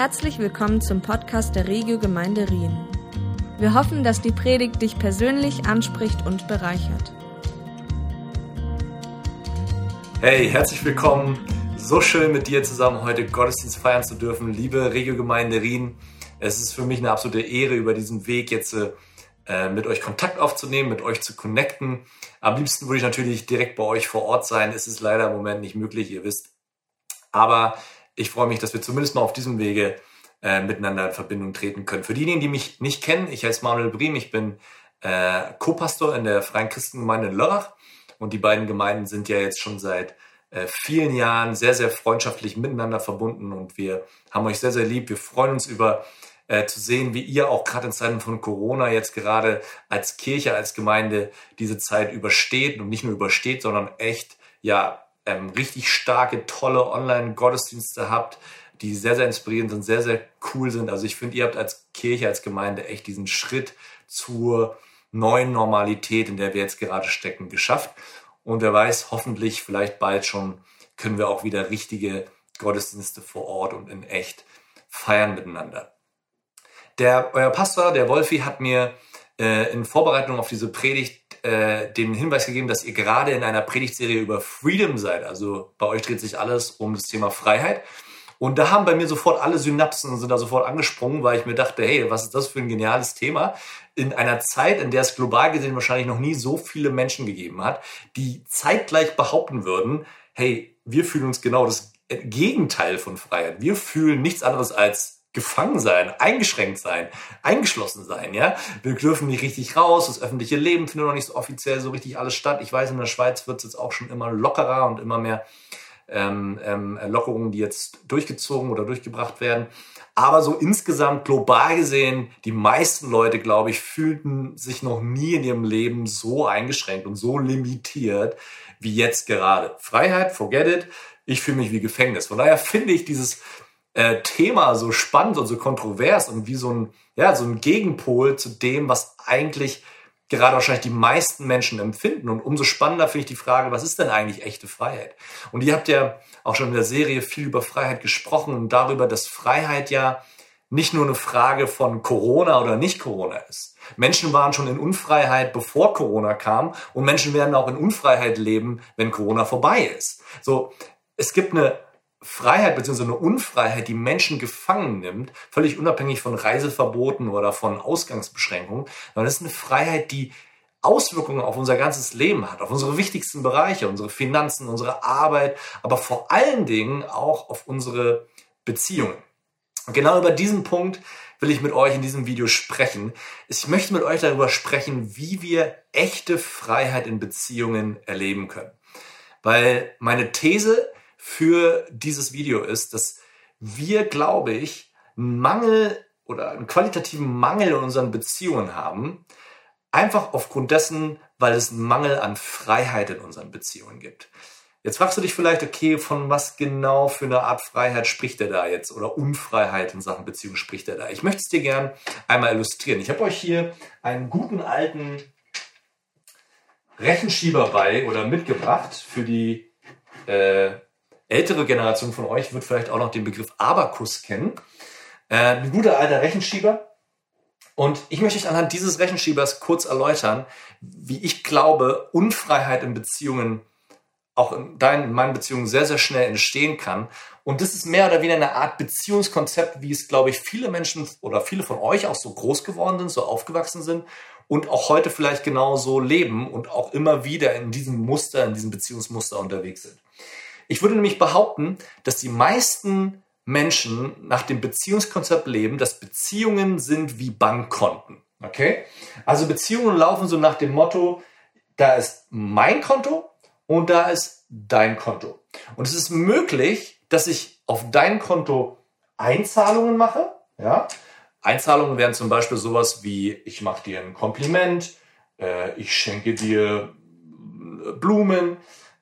Herzlich willkommen zum Podcast der Regio Gemeinde Rien. Wir hoffen, dass die Predigt dich persönlich anspricht und bereichert. Hey, herzlich willkommen. So schön mit dir zusammen heute Gottesdienst feiern zu dürfen, liebe Regio Gemeinde Rien. Es ist für mich eine absolute Ehre, über diesen Weg jetzt äh, mit euch Kontakt aufzunehmen, mit euch zu connecten. Am liebsten würde ich natürlich direkt bei euch vor Ort sein. Es ist leider im Moment nicht möglich, ihr wisst. Aber ich freue mich, dass wir zumindest mal auf diesem Wege äh, miteinander in Verbindung treten können. Für diejenigen, die mich nicht kennen, ich heiße Manuel Briem, ich bin äh, Co-Pastor in der Freien Christengemeinde in Lörrach und die beiden Gemeinden sind ja jetzt schon seit äh, vielen Jahren sehr, sehr freundschaftlich miteinander verbunden und wir haben euch sehr, sehr lieb. Wir freuen uns über äh, zu sehen, wie ihr auch gerade in Zeiten von Corona jetzt gerade als Kirche, als Gemeinde diese Zeit übersteht und nicht nur übersteht, sondern echt ja ähm, richtig starke, tolle Online-Gottesdienste habt, die sehr, sehr inspirierend sind, sehr, sehr cool sind. Also ich finde, ihr habt als Kirche, als Gemeinde echt diesen Schritt zur neuen Normalität, in der wir jetzt gerade stecken, geschafft. Und wer weiß, hoffentlich vielleicht bald schon können wir auch wieder richtige Gottesdienste vor Ort und in echt feiern miteinander. Der, euer Pastor, der Wolfi, hat mir äh, in Vorbereitung auf diese Predigt äh, den Hinweis gegeben, dass ihr gerade in einer Predigtserie über Freedom seid. Also bei euch dreht sich alles um das Thema Freiheit. Und da haben bei mir sofort alle Synapsen sind da sofort angesprungen, weil ich mir dachte, hey, was ist das für ein geniales Thema? In einer Zeit, in der es global gesehen wahrscheinlich noch nie so viele Menschen gegeben hat, die zeitgleich behaupten würden, hey, wir fühlen uns genau das Gegenteil von Freiheit. Wir fühlen nichts anderes als gefangen sein, eingeschränkt sein, eingeschlossen sein, ja. Wir dürfen nicht richtig raus, das öffentliche Leben findet noch nicht so offiziell so richtig alles statt. Ich weiß, in der Schweiz wird es jetzt auch schon immer lockerer und immer mehr ähm, ähm, Lockerungen, die jetzt durchgezogen oder durchgebracht werden. Aber so insgesamt global gesehen, die meisten Leute, glaube ich, fühlten sich noch nie in ihrem Leben so eingeschränkt und so limitiert wie jetzt gerade. Freiheit, forget it. Ich fühle mich wie Gefängnis. Von daher finde ich dieses äh, Thema so spannend und so kontrovers und wie so ein, ja, so ein Gegenpol zu dem, was eigentlich gerade wahrscheinlich die meisten Menschen empfinden. Und umso spannender finde ich die Frage, was ist denn eigentlich echte Freiheit? Und ihr habt ja auch schon in der Serie viel über Freiheit gesprochen und darüber, dass Freiheit ja nicht nur eine Frage von Corona oder nicht Corona ist. Menschen waren schon in Unfreiheit, bevor Corona kam und Menschen werden auch in Unfreiheit leben, wenn Corona vorbei ist. So, es gibt eine Freiheit bzw. eine Unfreiheit, die Menschen gefangen nimmt, völlig unabhängig von Reiseverboten oder von Ausgangsbeschränkungen, sondern es ist eine Freiheit, die Auswirkungen auf unser ganzes Leben hat, auf unsere wichtigsten Bereiche, unsere Finanzen, unsere Arbeit, aber vor allen Dingen auch auf unsere Beziehungen. Und genau über diesen Punkt will ich mit euch in diesem Video sprechen. Ich möchte mit euch darüber sprechen, wie wir echte Freiheit in Beziehungen erleben können. Weil meine These für dieses Video ist, dass wir, glaube ich, einen Mangel oder einen qualitativen Mangel in unseren Beziehungen haben, einfach aufgrund dessen, weil es einen Mangel an Freiheit in unseren Beziehungen gibt. Jetzt fragst du dich vielleicht, okay, von was genau für eine Art Freiheit spricht er da jetzt oder Unfreiheit in Sachen Beziehung spricht er da? Ich möchte es dir gern einmal illustrieren. Ich habe euch hier einen guten alten Rechenschieber bei oder mitgebracht für die äh, ältere Generation von euch wird vielleicht auch noch den Begriff Abakus kennen. Äh, ein guter alter Rechenschieber. Und ich möchte euch anhand dieses Rechenschiebers kurz erläutern, wie ich glaube, Unfreiheit in Beziehungen, auch in deinen, in meinen Beziehungen sehr, sehr schnell entstehen kann. Und das ist mehr oder weniger eine Art Beziehungskonzept, wie es, glaube ich, viele Menschen oder viele von euch auch so groß geworden sind, so aufgewachsen sind und auch heute vielleicht genau so leben und auch immer wieder in diesem Muster, in diesem Beziehungsmuster unterwegs sind. Ich würde nämlich behaupten, dass die meisten Menschen nach dem Beziehungskonzept leben, dass Beziehungen sind wie Bankkonten. Okay? Also Beziehungen laufen so nach dem Motto, da ist mein Konto und da ist dein Konto. Und es ist möglich, dass ich auf dein Konto Einzahlungen mache. Ja? Einzahlungen wären zum Beispiel sowas wie, ich mache dir ein Kompliment, äh, ich schenke dir Blumen,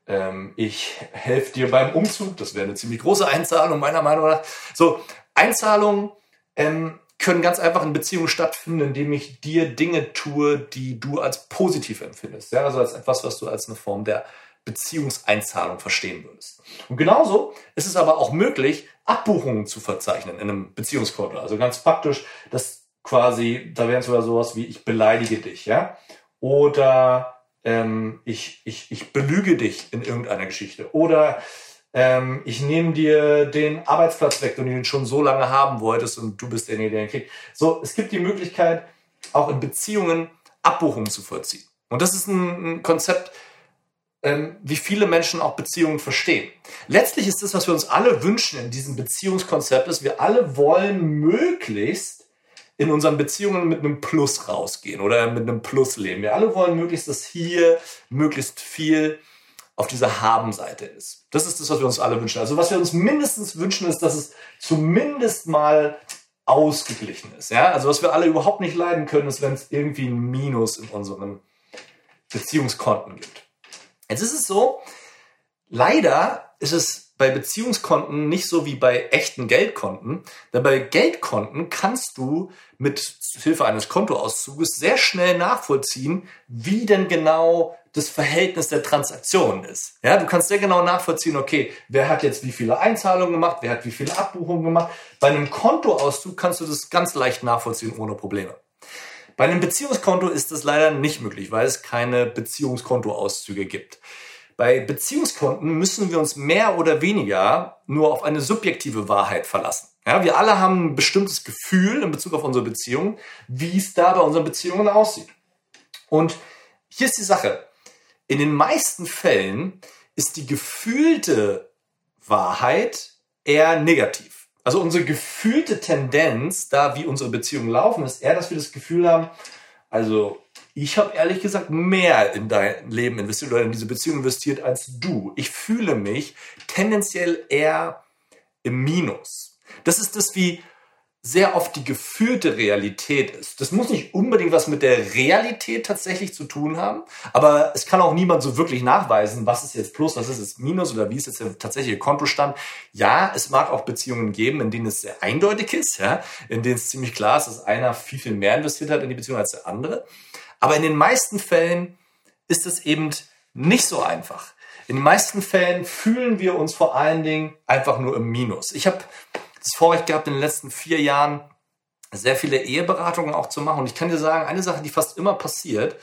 ähm, ich helfe dir beim Umzug, das wäre eine ziemlich große Einzahlung meiner Meinung nach. So, Einzahlungen ähm, können ganz einfach in Beziehungen stattfinden, indem ich dir Dinge tue, die du als positiv empfindest. Ja, also als etwas, was du als eine Form der Beziehungseinzahlung verstehen würdest. Und genauso ist es aber auch möglich, Abbuchungen zu verzeichnen in einem Beziehungskonto. Also ganz praktisch, dass quasi, da wären sogar sowas wie ich beleidige dich, ja, oder ähm, ich, ich, ich belüge dich in irgendeiner Geschichte oder ähm, ich nehme dir den Arbeitsplatz weg, den du ihn schon so lange haben wolltest und du bist derjenige, der ihn kriegt. So, es gibt die Möglichkeit, auch in Beziehungen Abbuchungen zu vollziehen. Und das ist ein, ein Konzept, ähm, wie viele Menschen auch Beziehungen verstehen. Letztlich ist das, was wir uns alle wünschen in diesem Beziehungskonzept, ist, wir alle wollen möglichst in unseren Beziehungen mit einem Plus rausgehen oder mit einem Plus leben. Wir alle wollen möglichst, dass hier möglichst viel auf dieser Haben-Seite ist. Das ist das, was wir uns alle wünschen. Also was wir uns mindestens wünschen, ist, dass es zumindest mal ausgeglichen ist. Ja? Also was wir alle überhaupt nicht leiden können, ist, wenn es irgendwie ein Minus in unseren Beziehungskonten gibt. Jetzt ist es so, leider ist es bei Beziehungskonten nicht so wie bei echten Geldkonten. Denn bei Geldkonten kannst du mit Hilfe eines Kontoauszuges sehr schnell nachvollziehen, wie denn genau das Verhältnis der Transaktionen ist. Ja, du kannst sehr genau nachvollziehen, okay, wer hat jetzt wie viele Einzahlungen gemacht, wer hat wie viele Abbuchungen gemacht. Bei einem Kontoauszug kannst du das ganz leicht nachvollziehen ohne Probleme. Bei einem Beziehungskonto ist das leider nicht möglich, weil es keine Beziehungskontoauszüge gibt. Bei Beziehungskonten müssen wir uns mehr oder weniger nur auf eine subjektive Wahrheit verlassen. Ja, wir alle haben ein bestimmtes Gefühl in Bezug auf unsere Beziehung, wie es da bei unseren Beziehungen aussieht. Und hier ist die Sache in den meisten Fällen ist die gefühlte Wahrheit eher negativ. Also unsere gefühlte Tendenz, da wie unsere Beziehungen laufen, ist eher, dass wir das Gefühl haben, also ich habe ehrlich gesagt mehr in dein Leben investiert oder in diese Beziehung investiert als du. Ich fühle mich tendenziell eher im Minus. Das ist das, wie sehr oft die gefühlte Realität ist. Das muss nicht unbedingt was mit der Realität tatsächlich zu tun haben, aber es kann auch niemand so wirklich nachweisen, was ist jetzt Plus, was ist jetzt Minus oder wie ist jetzt der tatsächliche Kontostand. Ja, es mag auch Beziehungen geben, in denen es sehr eindeutig ist, ja, in denen es ziemlich klar ist, dass einer viel, viel mehr investiert hat in die Beziehung als der andere. Aber in den meisten Fällen ist es eben nicht so einfach. In den meisten Fällen fühlen wir uns vor allen Dingen einfach nur im Minus. Ich habe das Vorrecht gehabt, in den letzten vier Jahren sehr viele Eheberatungen auch zu machen. Und ich kann dir sagen, eine Sache, die fast immer passiert,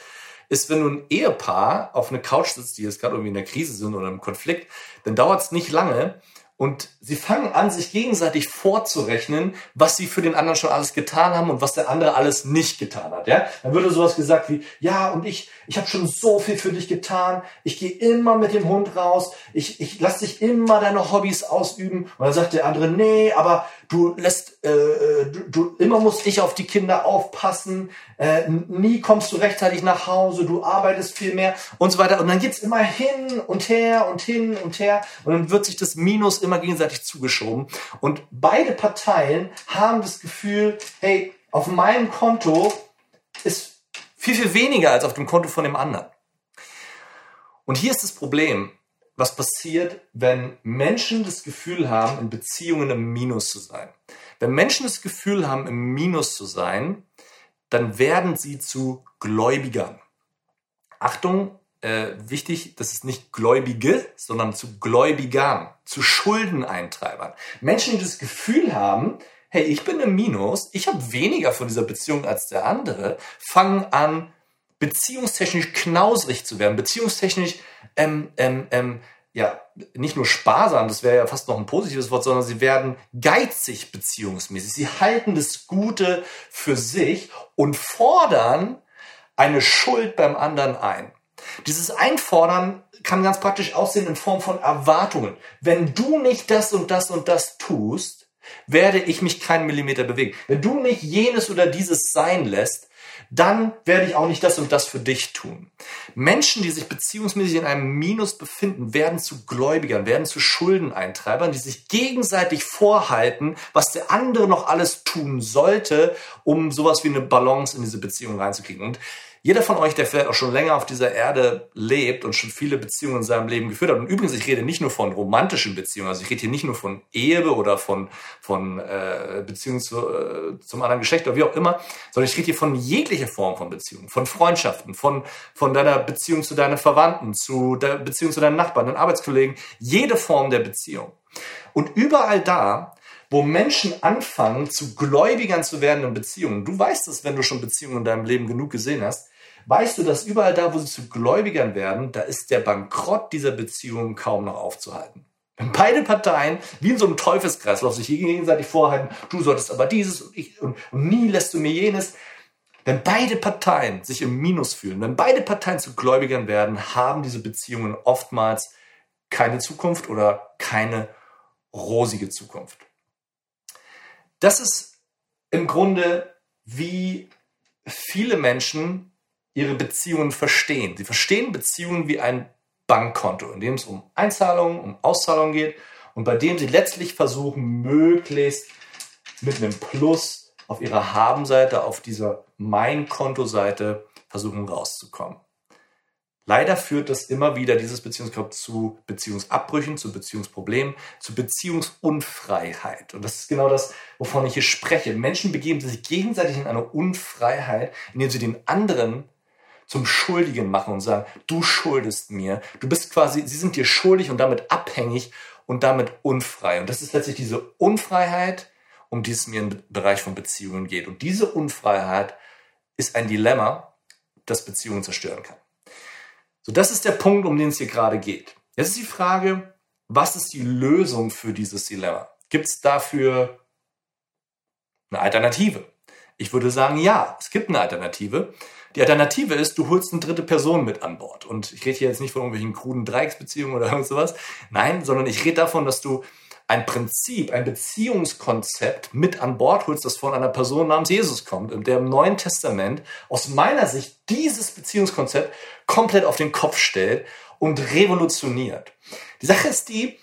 ist, wenn du ein Ehepaar auf eine Couch sitzt, die jetzt gerade irgendwie in der Krise sind oder im Konflikt, dann dauert es nicht lange, und sie fangen an, sich gegenseitig vorzurechnen, was sie für den anderen schon alles getan haben und was der andere alles nicht getan hat. Ja? Dann würde sowas gesagt wie, ja, und ich, ich habe schon so viel für dich getan. Ich gehe immer mit dem Hund raus. Ich, ich lass dich immer deine Hobbys ausüben. Und dann sagt der andere, nee, aber du lässt, äh, äh du, du, immer muss ich auf die Kinder aufpassen. Äh, nie kommst du rechtzeitig nach Hause. Du arbeitest viel mehr und so weiter. Und dann geht's immer hin und her und hin und her. Und dann wird sich das Minus immer gegenseitig zugeschoben. Und beide Parteien haben das Gefühl, hey, auf meinem Konto ist viel, viel weniger als auf dem Konto von dem anderen. Und hier ist das Problem, was passiert, wenn Menschen das Gefühl haben, in Beziehungen im Minus zu sein. Wenn Menschen das Gefühl haben, im Minus zu sein, dann werden sie zu Gläubigern. Achtung, äh, wichtig, das ist nicht Gläubige, sondern zu Gläubigern, zu Schuldeneintreibern. Menschen, die das Gefühl haben, hey, ich bin im Minus, ich habe weniger von dieser Beziehung als der andere, fangen an, beziehungstechnisch knausrig zu werden, beziehungstechnisch ähm, ähm, ähm, ja, nicht nur sparsam, das wäre ja fast noch ein positives Wort, sondern sie werden geizig beziehungsmäßig. Sie halten das Gute für sich und fordern eine Schuld beim anderen ein. Dieses Einfordern kann ganz praktisch aussehen in Form von Erwartungen. Wenn du nicht das und das und das tust, werde ich mich keinen Millimeter bewegen. Wenn du nicht jenes oder dieses sein lässt, dann werde ich auch nicht das und das für dich tun. Menschen, die sich beziehungsmäßig in einem Minus befinden, werden zu Gläubigern, werden zu Schuldeneintreibern, die sich gegenseitig vorhalten, was der andere noch alles tun sollte, um sowas wie eine Balance in diese Beziehung reinzukriegen. Und Jeder von euch, der vielleicht auch schon länger auf dieser Erde lebt und schon viele Beziehungen in seinem Leben geführt hat. Und übrigens, ich rede nicht nur von romantischen Beziehungen, also ich rede hier nicht nur von Ehe oder von, von äh, Beziehungen zu, äh, zum anderen Geschlecht oder wie auch immer, sondern ich rede hier von jeglicher Form von Beziehungen, von Freundschaften, von, von deiner Beziehung zu deinen Verwandten, zu der Beziehung zu deinen Nachbarn, deinen Arbeitskollegen, jede Form der Beziehung. Und überall da, wo Menschen anfangen, zu Gläubigern zu werden in Beziehungen, du weißt es, wenn du schon Beziehungen in deinem Leben genug gesehen hast, weißt du, dass überall da, wo sie zu Gläubigern werden, da ist der Bankrott dieser Beziehung kaum noch aufzuhalten. Wenn beide Parteien wie in so einem Teufelskreislauf sich gegenseitig vorhalten, du solltest aber dieses und, ich, und, und nie lässt du mir jenes, wenn beide Parteien sich im Minus fühlen, wenn beide Parteien zu Gläubigern werden, haben diese Beziehungen oftmals keine Zukunft oder keine rosige Zukunft. Das ist im Grunde, wie viele Menschen ihre Beziehungen verstehen. Sie verstehen Beziehungen wie ein Bankkonto, in dem es um Einzahlungen, um Auszahlungen geht und bei dem sie letztlich versuchen, möglichst mit einem Plus auf ihrer Habenseite, auf dieser Mein-Konto-Seite versuchen rauszukommen. Leider führt das immer wieder, dieses Beziehungskonzept, zu Beziehungsabbrüchen, zu Beziehungsproblemen, zu Beziehungsunfreiheit. Und das ist genau das, wovon ich hier spreche. Menschen begeben sich gegenseitig in eine Unfreiheit, indem sie den anderen zum Schuldigen machen und sagen, du schuldest mir. Du bist quasi, sie sind dir schuldig und damit abhängig und damit unfrei. Und das ist letztlich diese Unfreiheit, um die es mir im Bereich von Beziehungen geht. Und diese Unfreiheit ist ein Dilemma, das Beziehungen zerstören kann. So, das ist der Punkt, um den es hier gerade geht. Jetzt ist die Frage, was ist die Lösung für dieses Dilemma? Gibt es dafür eine Alternative? Ich würde sagen, ja, es gibt eine Alternative. Die Alternative ist, du holst eine dritte Person mit an Bord. Und ich rede hier jetzt nicht von irgendwelchen kruden Dreiecksbeziehungen oder irgend sowas. Nein, sondern ich rede davon, dass du ein Prinzip, ein Beziehungskonzept mit an Bord holst, das von einer Person namens Jesus kommt und der im Neuen Testament aus meiner Sicht dieses Beziehungskonzept komplett auf den Kopf stellt und revolutioniert. Die Sache ist die,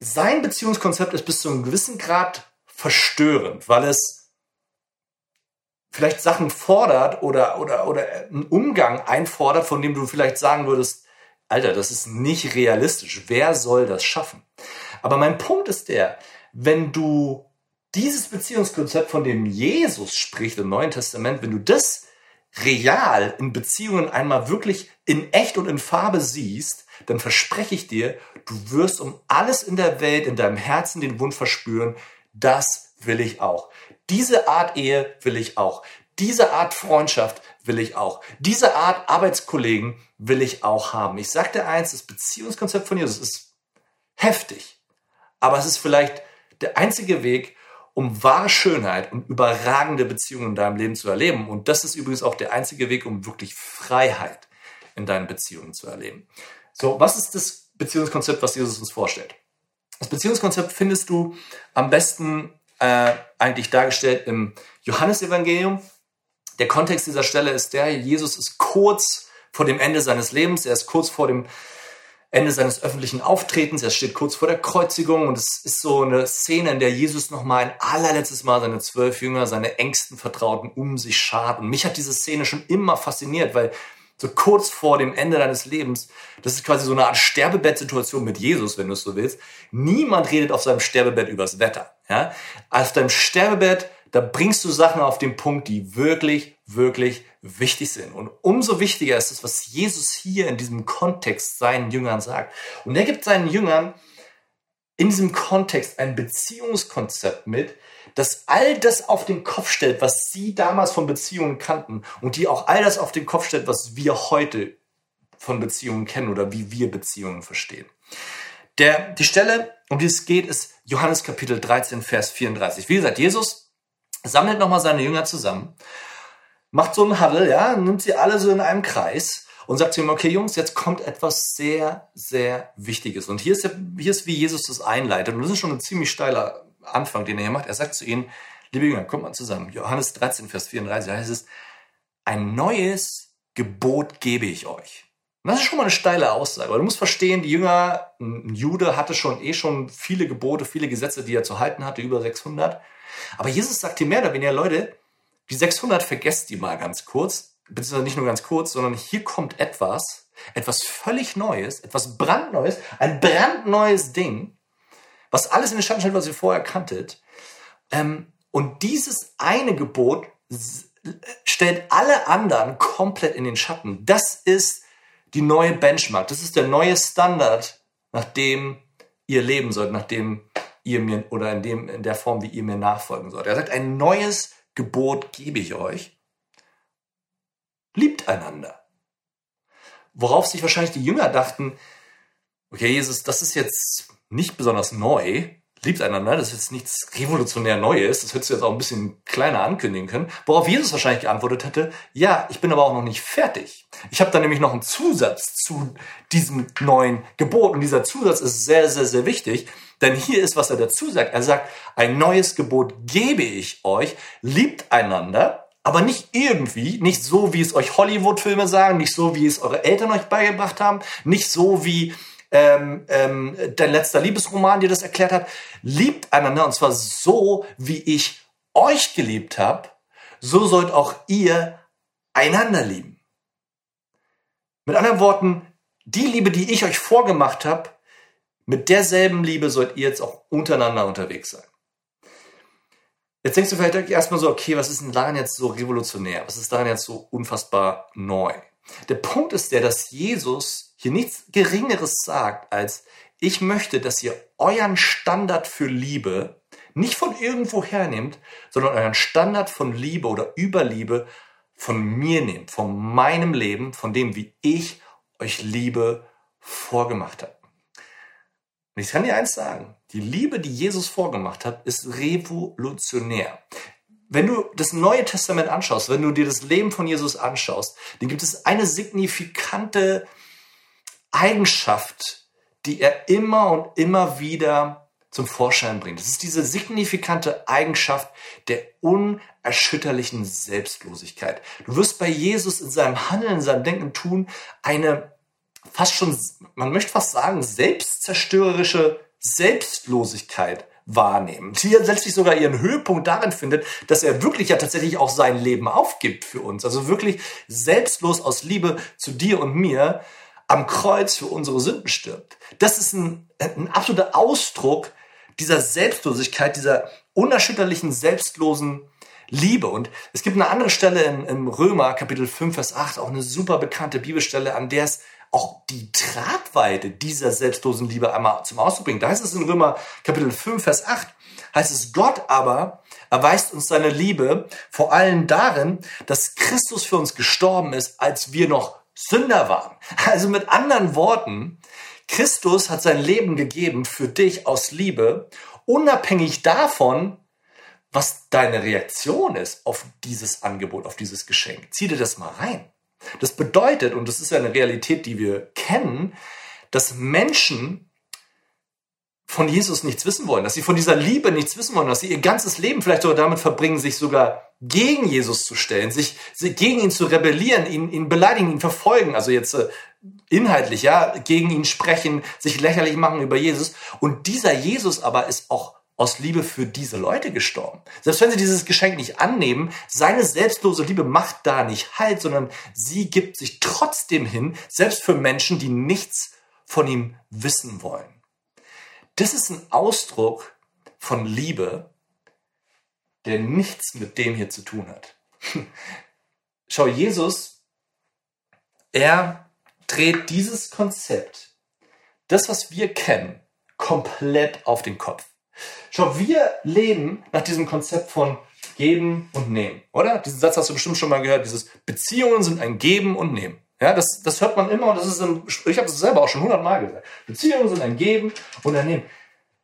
sein Beziehungskonzept ist bis zu einem gewissen Grad verstörend, weil es vielleicht Sachen fordert oder, oder, oder einen Umgang einfordert, von dem du vielleicht sagen würdest, Alter, das ist nicht realistisch. Wer soll das schaffen? Aber mein Punkt ist der, wenn du dieses Beziehungskonzept, von dem Jesus spricht im Neuen Testament, wenn du das real in Beziehungen einmal wirklich in echt und in Farbe siehst, dann verspreche ich dir, du wirst um alles in der Welt, in deinem Herzen den Wunsch verspüren, das will ich auch. Diese Art Ehe will ich auch. Diese Art Freundschaft will ich auch. Diese Art Arbeitskollegen will ich auch haben. Ich sag dir eins, das Beziehungskonzept von Jesus ist heftig. Aber es ist vielleicht der einzige Weg, um wahre Schönheit und überragende Beziehungen in deinem Leben zu erleben. Und das ist übrigens auch der einzige Weg, um wirklich Freiheit in deinen Beziehungen zu erleben. So, was ist das Beziehungskonzept, was Jesus uns vorstellt? Das Beziehungskonzept findest du am besten äh, eigentlich dargestellt im Johannesevangelium. Der Kontext dieser Stelle ist der, Jesus ist kurz vor dem Ende seines Lebens, er ist kurz vor dem Ende seines öffentlichen Auftretens, er steht kurz vor der Kreuzigung und es ist so eine Szene, in der Jesus nochmal ein allerletztes Mal seine zwölf Jünger, seine engsten Vertrauten um sich schart. Und mich hat diese Szene schon immer fasziniert, weil so kurz vor dem Ende deines Lebens, das ist quasi so eine Art Sterbebettsituation mit Jesus, wenn du es so willst. Niemand redet auf seinem Sterbebett übers Wetter. Ja? Auf deinem Sterbebett, da bringst du Sachen auf den Punkt, die wirklich, wirklich wichtig sind. Und umso wichtiger ist es, was Jesus hier in diesem Kontext seinen Jüngern sagt. Und er gibt seinen Jüngern in diesem Kontext ein Beziehungskonzept mit, das all das auf den Kopf stellt, was sie damals von Beziehungen kannten und die auch all das auf den Kopf stellt, was wir heute von Beziehungen kennen oder wie wir Beziehungen verstehen. Der, die Stelle, um die es geht, ist Johannes Kapitel 13, Vers 34. Wie gesagt, Jesus sammelt nochmal seine Jünger zusammen, macht so einen Huddle, ja, nimmt sie alle so in einem Kreis und sagt zu ihm, okay Jungs, jetzt kommt etwas sehr, sehr Wichtiges. Und hier ist, hier ist wie Jesus das einleitet. Und das ist schon ein ziemlich steiler Anfang, den er hier macht. Er sagt zu ihnen, liebe Jünger, kommt mal zusammen. Johannes 13, Vers 34 heißt es, ein neues Gebot gebe ich euch. Das ist schon mal eine steile Aussage. Aber du musst verstehen, die Jünger, ein Jude hatte schon eh schon viele Gebote, viele Gesetze, die er zu halten hatte, über 600. Aber Jesus sagt hier mehr oder weniger, Leute, die 600 vergesst die mal ganz kurz. beziehungsweise nicht nur ganz kurz, sondern hier kommt etwas, etwas völlig Neues, etwas brandneues, ein brandneues Ding, was alles in den Schatten stellt, was ihr vorher kanntet. Ähm, und dieses eine Gebot stellt alle anderen komplett in den Schatten. Das ist die neue Benchmark. Das ist der neue Standard, nach dem ihr leben sollt, nach dem ihr mir oder in dem in der Form, wie ihr mir nachfolgen sollt. Er sagt, ein neues Gebot gebe ich euch. Liebt einander. Worauf sich wahrscheinlich die Jünger dachten, okay, Jesus, das ist jetzt nicht besonders neu, liebt einander, das ist jetzt nichts revolutionär Neues, das hättest du jetzt auch ein bisschen kleiner ankündigen können. Worauf Jesus wahrscheinlich geantwortet hätte, ja, ich bin aber auch noch nicht fertig. Ich habe da nämlich noch einen Zusatz zu diesem neuen Gebot und dieser Zusatz ist sehr, sehr, sehr wichtig, denn hier ist, was er dazu sagt. Er sagt, ein neues Gebot gebe ich euch, liebt einander, aber nicht irgendwie, nicht so, wie es euch Hollywood-Filme sagen, nicht so, wie es eure Eltern euch beigebracht haben, nicht so, wie ähm, ähm, dein letzter Liebesroman dir das erklärt hat. Liebt einander und zwar so, wie ich euch geliebt habe, so sollt auch ihr einander lieben. Mit anderen Worten, die Liebe, die ich euch vorgemacht habe, mit derselben Liebe sollt ihr jetzt auch untereinander unterwegs sein. Jetzt denkst du vielleicht erstmal so, okay, was ist denn daran jetzt so revolutionär? Was ist daran jetzt so unfassbar neu? Der Punkt ist der, dass Jesus hier nichts Geringeres sagt, als ich möchte, dass ihr euren Standard für Liebe nicht von irgendwo hernehmt, sondern euren Standard von Liebe oder Überliebe von mir nehmt, von meinem Leben, von dem, wie ich euch Liebe vorgemacht habe. Und ich kann dir eins sagen, die Liebe, die Jesus vorgemacht hat, ist revolutionär. Wenn du das Neue Testament anschaust, wenn du dir das Leben von Jesus anschaust, dann gibt es eine signifikante Eigenschaft, die er immer und immer wieder zum Vorschein bringt. Das ist diese signifikante Eigenschaft der unerschütterlichen Selbstlosigkeit. Du wirst bei Jesus in seinem Handeln, in seinem Denken tun eine fast schon, man möchte fast sagen, selbstzerstörerische Selbstlosigkeit wahrnehmen. Die letztlich sogar ihren Höhepunkt darin findet, dass er wirklich ja tatsächlich auch sein Leben aufgibt für uns. Also wirklich selbstlos aus Liebe zu dir und mir am Kreuz für unsere Sünden stirbt. Das ist ein, ein absoluter Ausdruck dieser Selbstlosigkeit, dieser unerschütterlichen, selbstlosen Liebe. Und es gibt eine andere Stelle im Römer, Kapitel 5, Vers 8, auch eine super bekannte Bibelstelle, an der es auch die Tragweite dieser selbstlosen Liebe einmal zum Ausdruck bringt. Da heißt es in Römer Kapitel 5, Vers 8, heißt es, Gott aber erweist uns seine Liebe vor allem darin, dass Christus für uns gestorben ist, als wir noch Sünder waren. Also mit anderen Worten, Christus hat sein Leben gegeben für dich aus Liebe, unabhängig davon, was deine Reaktion ist auf dieses Angebot, auf dieses Geschenk. Zieh dir das mal rein. Das bedeutet, und das ist ja eine Realität, die wir kennen, dass Menschen von Jesus nichts wissen wollen, dass sie von dieser Liebe nichts wissen wollen, dass sie ihr ganzes Leben vielleicht sogar damit verbringen, sich sogar gegen Jesus zu stellen, sich, gegen ihn zu rebellieren, ihn, ihn beleidigen, ihn verfolgen, also jetzt äh, inhaltlich, ja, gegen ihn sprechen, sich lächerlich machen über Jesus. Und dieser Jesus aber ist auch aus Liebe für diese Leute gestorben. Selbst wenn sie dieses Geschenk nicht annehmen, seine selbstlose Liebe macht da nicht halt, sondern sie gibt sich trotzdem hin, selbst für Menschen, die nichts von ihm wissen wollen. Das ist ein Ausdruck von Liebe, der nichts mit dem hier zu tun hat. Schau, Jesus, er dreht dieses Konzept, das, was wir kennen, komplett auf den Kopf. Schau, wir leben nach diesem Konzept von Geben und Nehmen, oder? Diesen Satz hast du bestimmt schon mal gehört. Dieses Beziehungen sind ein Geben und Nehmen. Ja, das, das hört man immer und das ist im, ich habe es selber auch schon hundertmal gesagt. Beziehungen sind ein Geben und ein Nehmen.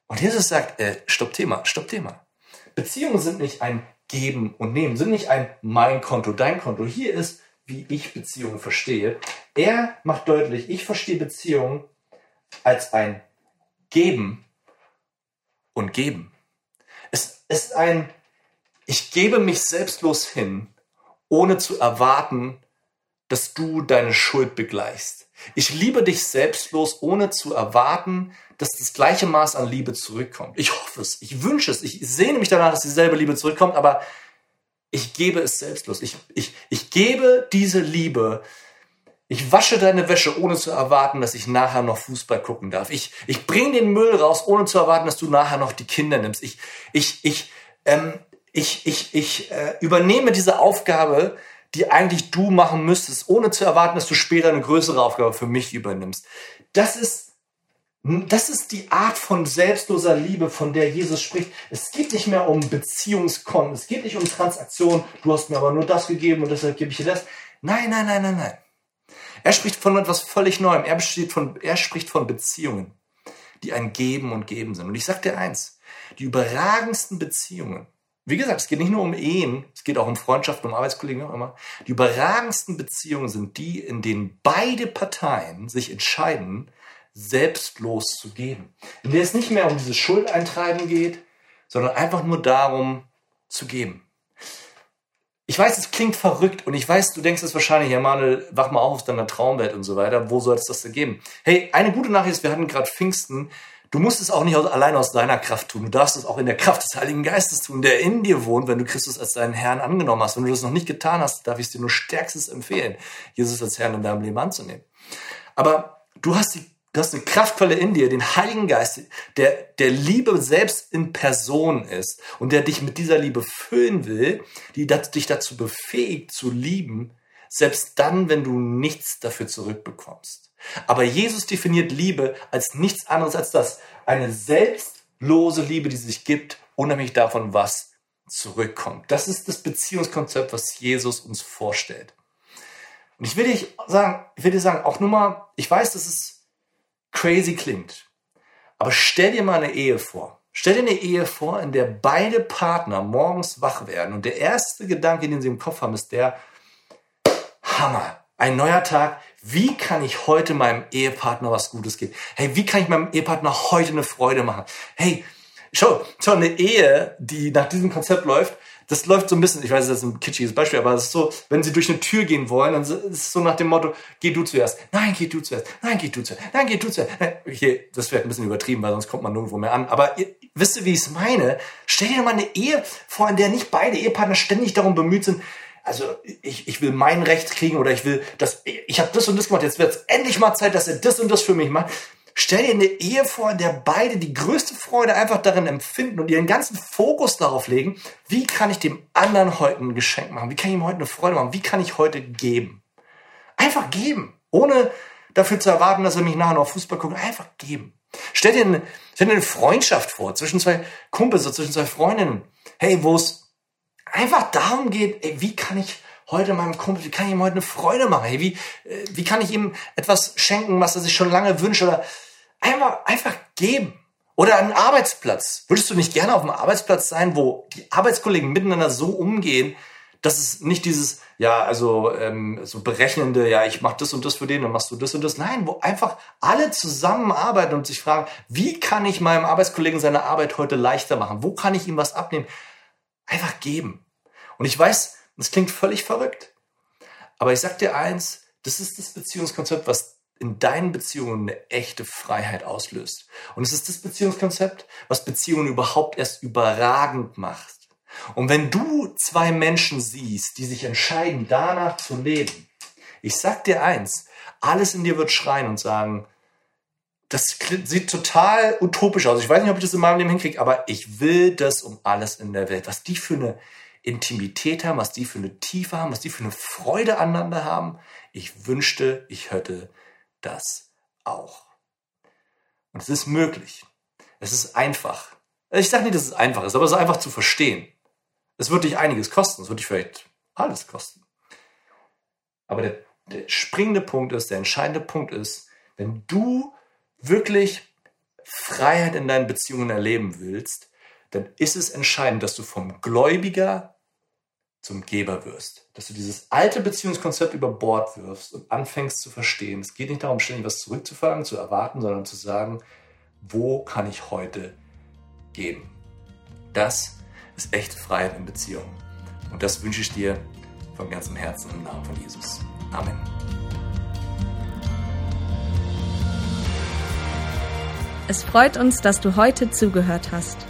Und Jesus sagt, äh, stopp Thema, stopp Thema. Beziehungen sind nicht ein Geben und Nehmen, sind nicht ein mein Konto, dein Konto. Hier ist, wie ich Beziehungen verstehe. Er macht deutlich, ich verstehe Beziehungen als ein Geben und Geben. Es ist ein, ich gebe mich selbstlos hin, ohne zu erwarten, dass du deine Schuld begleichst. Ich liebe dich selbstlos, ohne zu erwarten, dass das gleiche Maß an Liebe zurückkommt. Ich hoffe es, ich wünsche es, ich sehne mich danach, dass dieselbe Liebe zurückkommt, aber ich gebe es selbstlos. Ich, ich, ich gebe diese Liebe. Ich wasche deine Wäsche, ohne zu erwarten, dass ich nachher noch Fußball gucken darf. Ich, ich bringe den Müll raus, ohne zu erwarten, dass du nachher noch die Kinder nimmst. Ich, ich, ich, ähm, ich, ich, ich äh, übernehme diese Aufgabe, die eigentlich du machen müsstest, ohne zu erwarten, dass du später eine größere Aufgabe für mich übernimmst. Das ist das ist die Art von selbstloser Liebe, von der Jesus spricht. Es geht nicht mehr um Beziehungskonten, es geht nicht um Transaktionen. Du hast mir aber nur das gegeben und deshalb gebe ich dir das. Nein, nein, nein, nein, nein. Er spricht von etwas völlig Neuem. Er, von, er spricht von Beziehungen, die ein Geben und Geben sind. Und ich sage dir eins, die überragendsten Beziehungen, wie gesagt, es geht nicht nur um Ehen, es geht auch um Freundschaften, um Arbeitskollegen, auch immer. Die überragendsten Beziehungen sind die, in denen beide Parteien sich entscheiden, selbstlos zu geben. In der es nicht mehr um dieses Schuldeintreiben geht, sondern einfach nur darum zu geben. Ich weiß, es klingt verrückt und ich weiß, du denkst es wahrscheinlich, ja Manuel, wach mal auf aus deiner Traumwelt und so weiter. Wo soll es das denn geben? Hey, eine gute Nachricht ist, wir hatten gerade Pfingsten. Du musst es auch nicht allein aus deiner Kraft tun. Du darfst es auch in der Kraft des Heiligen Geistes tun, der in dir wohnt, wenn du Christus als deinen Herrn angenommen hast. Wenn du das noch nicht getan hast, darf ich es dir nur stärkstes empfehlen, Jesus als Herrn in deinem Leben anzunehmen. Aber du hast die Du hast eine Kraftquelle in dir, den Heiligen Geist, der, der Liebe selbst in Person ist und der dich mit dieser Liebe füllen will, die dich dazu befähigt zu lieben, selbst dann, wenn du nichts dafür zurückbekommst. Aber Jesus definiert Liebe als nichts anderes als das. Eine selbstlose Liebe, die sich gibt, unabhängig davon, was zurückkommt. Das ist das Beziehungskonzept, was Jesus uns vorstellt. Und ich will dir sagen, ich will dir sagen, auch nur mal, ich weiß, das ist crazy klingt. Aber stell dir mal eine Ehe vor. Stell dir eine Ehe vor, in der beide Partner morgens wach werden und der erste Gedanke, den sie im Kopf haben, ist der, Hammer, ein neuer Tag. Wie kann ich heute meinem Ehepartner was Gutes geben? Hey, wie kann ich meinem Ehepartner heute eine Freude machen? Hey, schau, schau, eine Ehe, die nach diesem Konzept läuft, das läuft so ein bisschen, ich weiß, das ist ein kitschiges Beispiel, aber es ist so, wenn sie durch eine Tür gehen wollen, dann ist es so nach dem Motto, geh du zuerst. Nein, geh du zuerst. Nein, geh du zuerst. Nein, geh du zuerst. Nein, hier, das wäre ein bisschen übertrieben, weil sonst kommt man nirgendwo mehr an. Aber ihr, wisst ihr, wie ich es meine? Stell dir mal eine Ehe vor, in der nicht beide Ehepartner ständig darum bemüht sind, also ich, ich will mein Recht kriegen oder ich will das, ich habe das und das gemacht, jetzt wird es endlich mal Zeit, dass er das und das für mich macht. Stell dir eine Ehe vor, in der beide die größte Freude einfach darin empfinden und ihren ganzen Fokus darauf legen, wie kann ich dem anderen heute ein Geschenk machen? Wie kann ich ihm heute eine Freude machen? Wie kann ich heute geben? Einfach geben, ohne dafür zu erwarten, dass er mich nachher noch Fußball guckt. Einfach geben. Stell dir, eine, stell dir eine Freundschaft vor, zwischen zwei Kumpels, oder zwischen zwei Freundinnen. Hey, wo es einfach darum geht, ey, wie kann ich heute meinem Kumpel, wie kann ich ihm heute eine Freude machen? Hey, wie, äh, wie kann ich ihm etwas schenken, was er sich schon lange wünscht? Oder einfach, einfach geben. Oder einen Arbeitsplatz. Würdest du nicht gerne auf einem Arbeitsplatz sein, wo die Arbeitskollegen miteinander so umgehen, dass es nicht dieses, ja, also ähm, so berechnende, ja, ich mache das und das für den, dann machst du das und das. Nein, wo einfach alle zusammenarbeiten und sich fragen, wie kann ich meinem Arbeitskollegen seine Arbeit heute leichter machen? Wo kann ich ihm was abnehmen? Einfach geben. Und ich weiß, das klingt völlig verrückt. Aber ich sag dir eins, das ist das Beziehungskonzept, was in deinen Beziehungen eine echte Freiheit auslöst. Und es ist das Beziehungskonzept, was Beziehungen überhaupt erst überragend macht. Und wenn du zwei Menschen siehst, die sich entscheiden, danach zu leben, ich sag dir eins, alles in dir wird schreien und sagen, das sieht total utopisch aus. Ich weiß nicht, ob ich das in meinem Leben hinkriege, aber ich will das um alles in der Welt. Was die für eine Intimität haben, was die für eine Tiefe haben, was die für eine Freude aneinander haben. Ich wünschte, ich hätte das auch. Und es ist möglich. Es ist einfach. Ich sage nicht, dass es einfach ist, aber es ist einfach zu verstehen. Es wird dich einiges kosten, es wird dich vielleicht alles kosten. Aber der, der springende Punkt ist, der entscheidende Punkt ist, wenn du wirklich Freiheit in deinen Beziehungen erleben willst, dann ist es entscheidend, dass du vom Gläubiger zum Geber wirst. Dass du dieses alte Beziehungskonzept über Bord wirfst und anfängst zu verstehen. Es geht nicht darum, ständig was zurückzufahren, zu erwarten, sondern zu sagen, wo kann ich heute geben? Das ist echte Freiheit in Beziehungen. Und das wünsche ich dir von ganzem Herzen im Namen von Jesus. Amen. Es freut uns, dass du heute zugehört hast.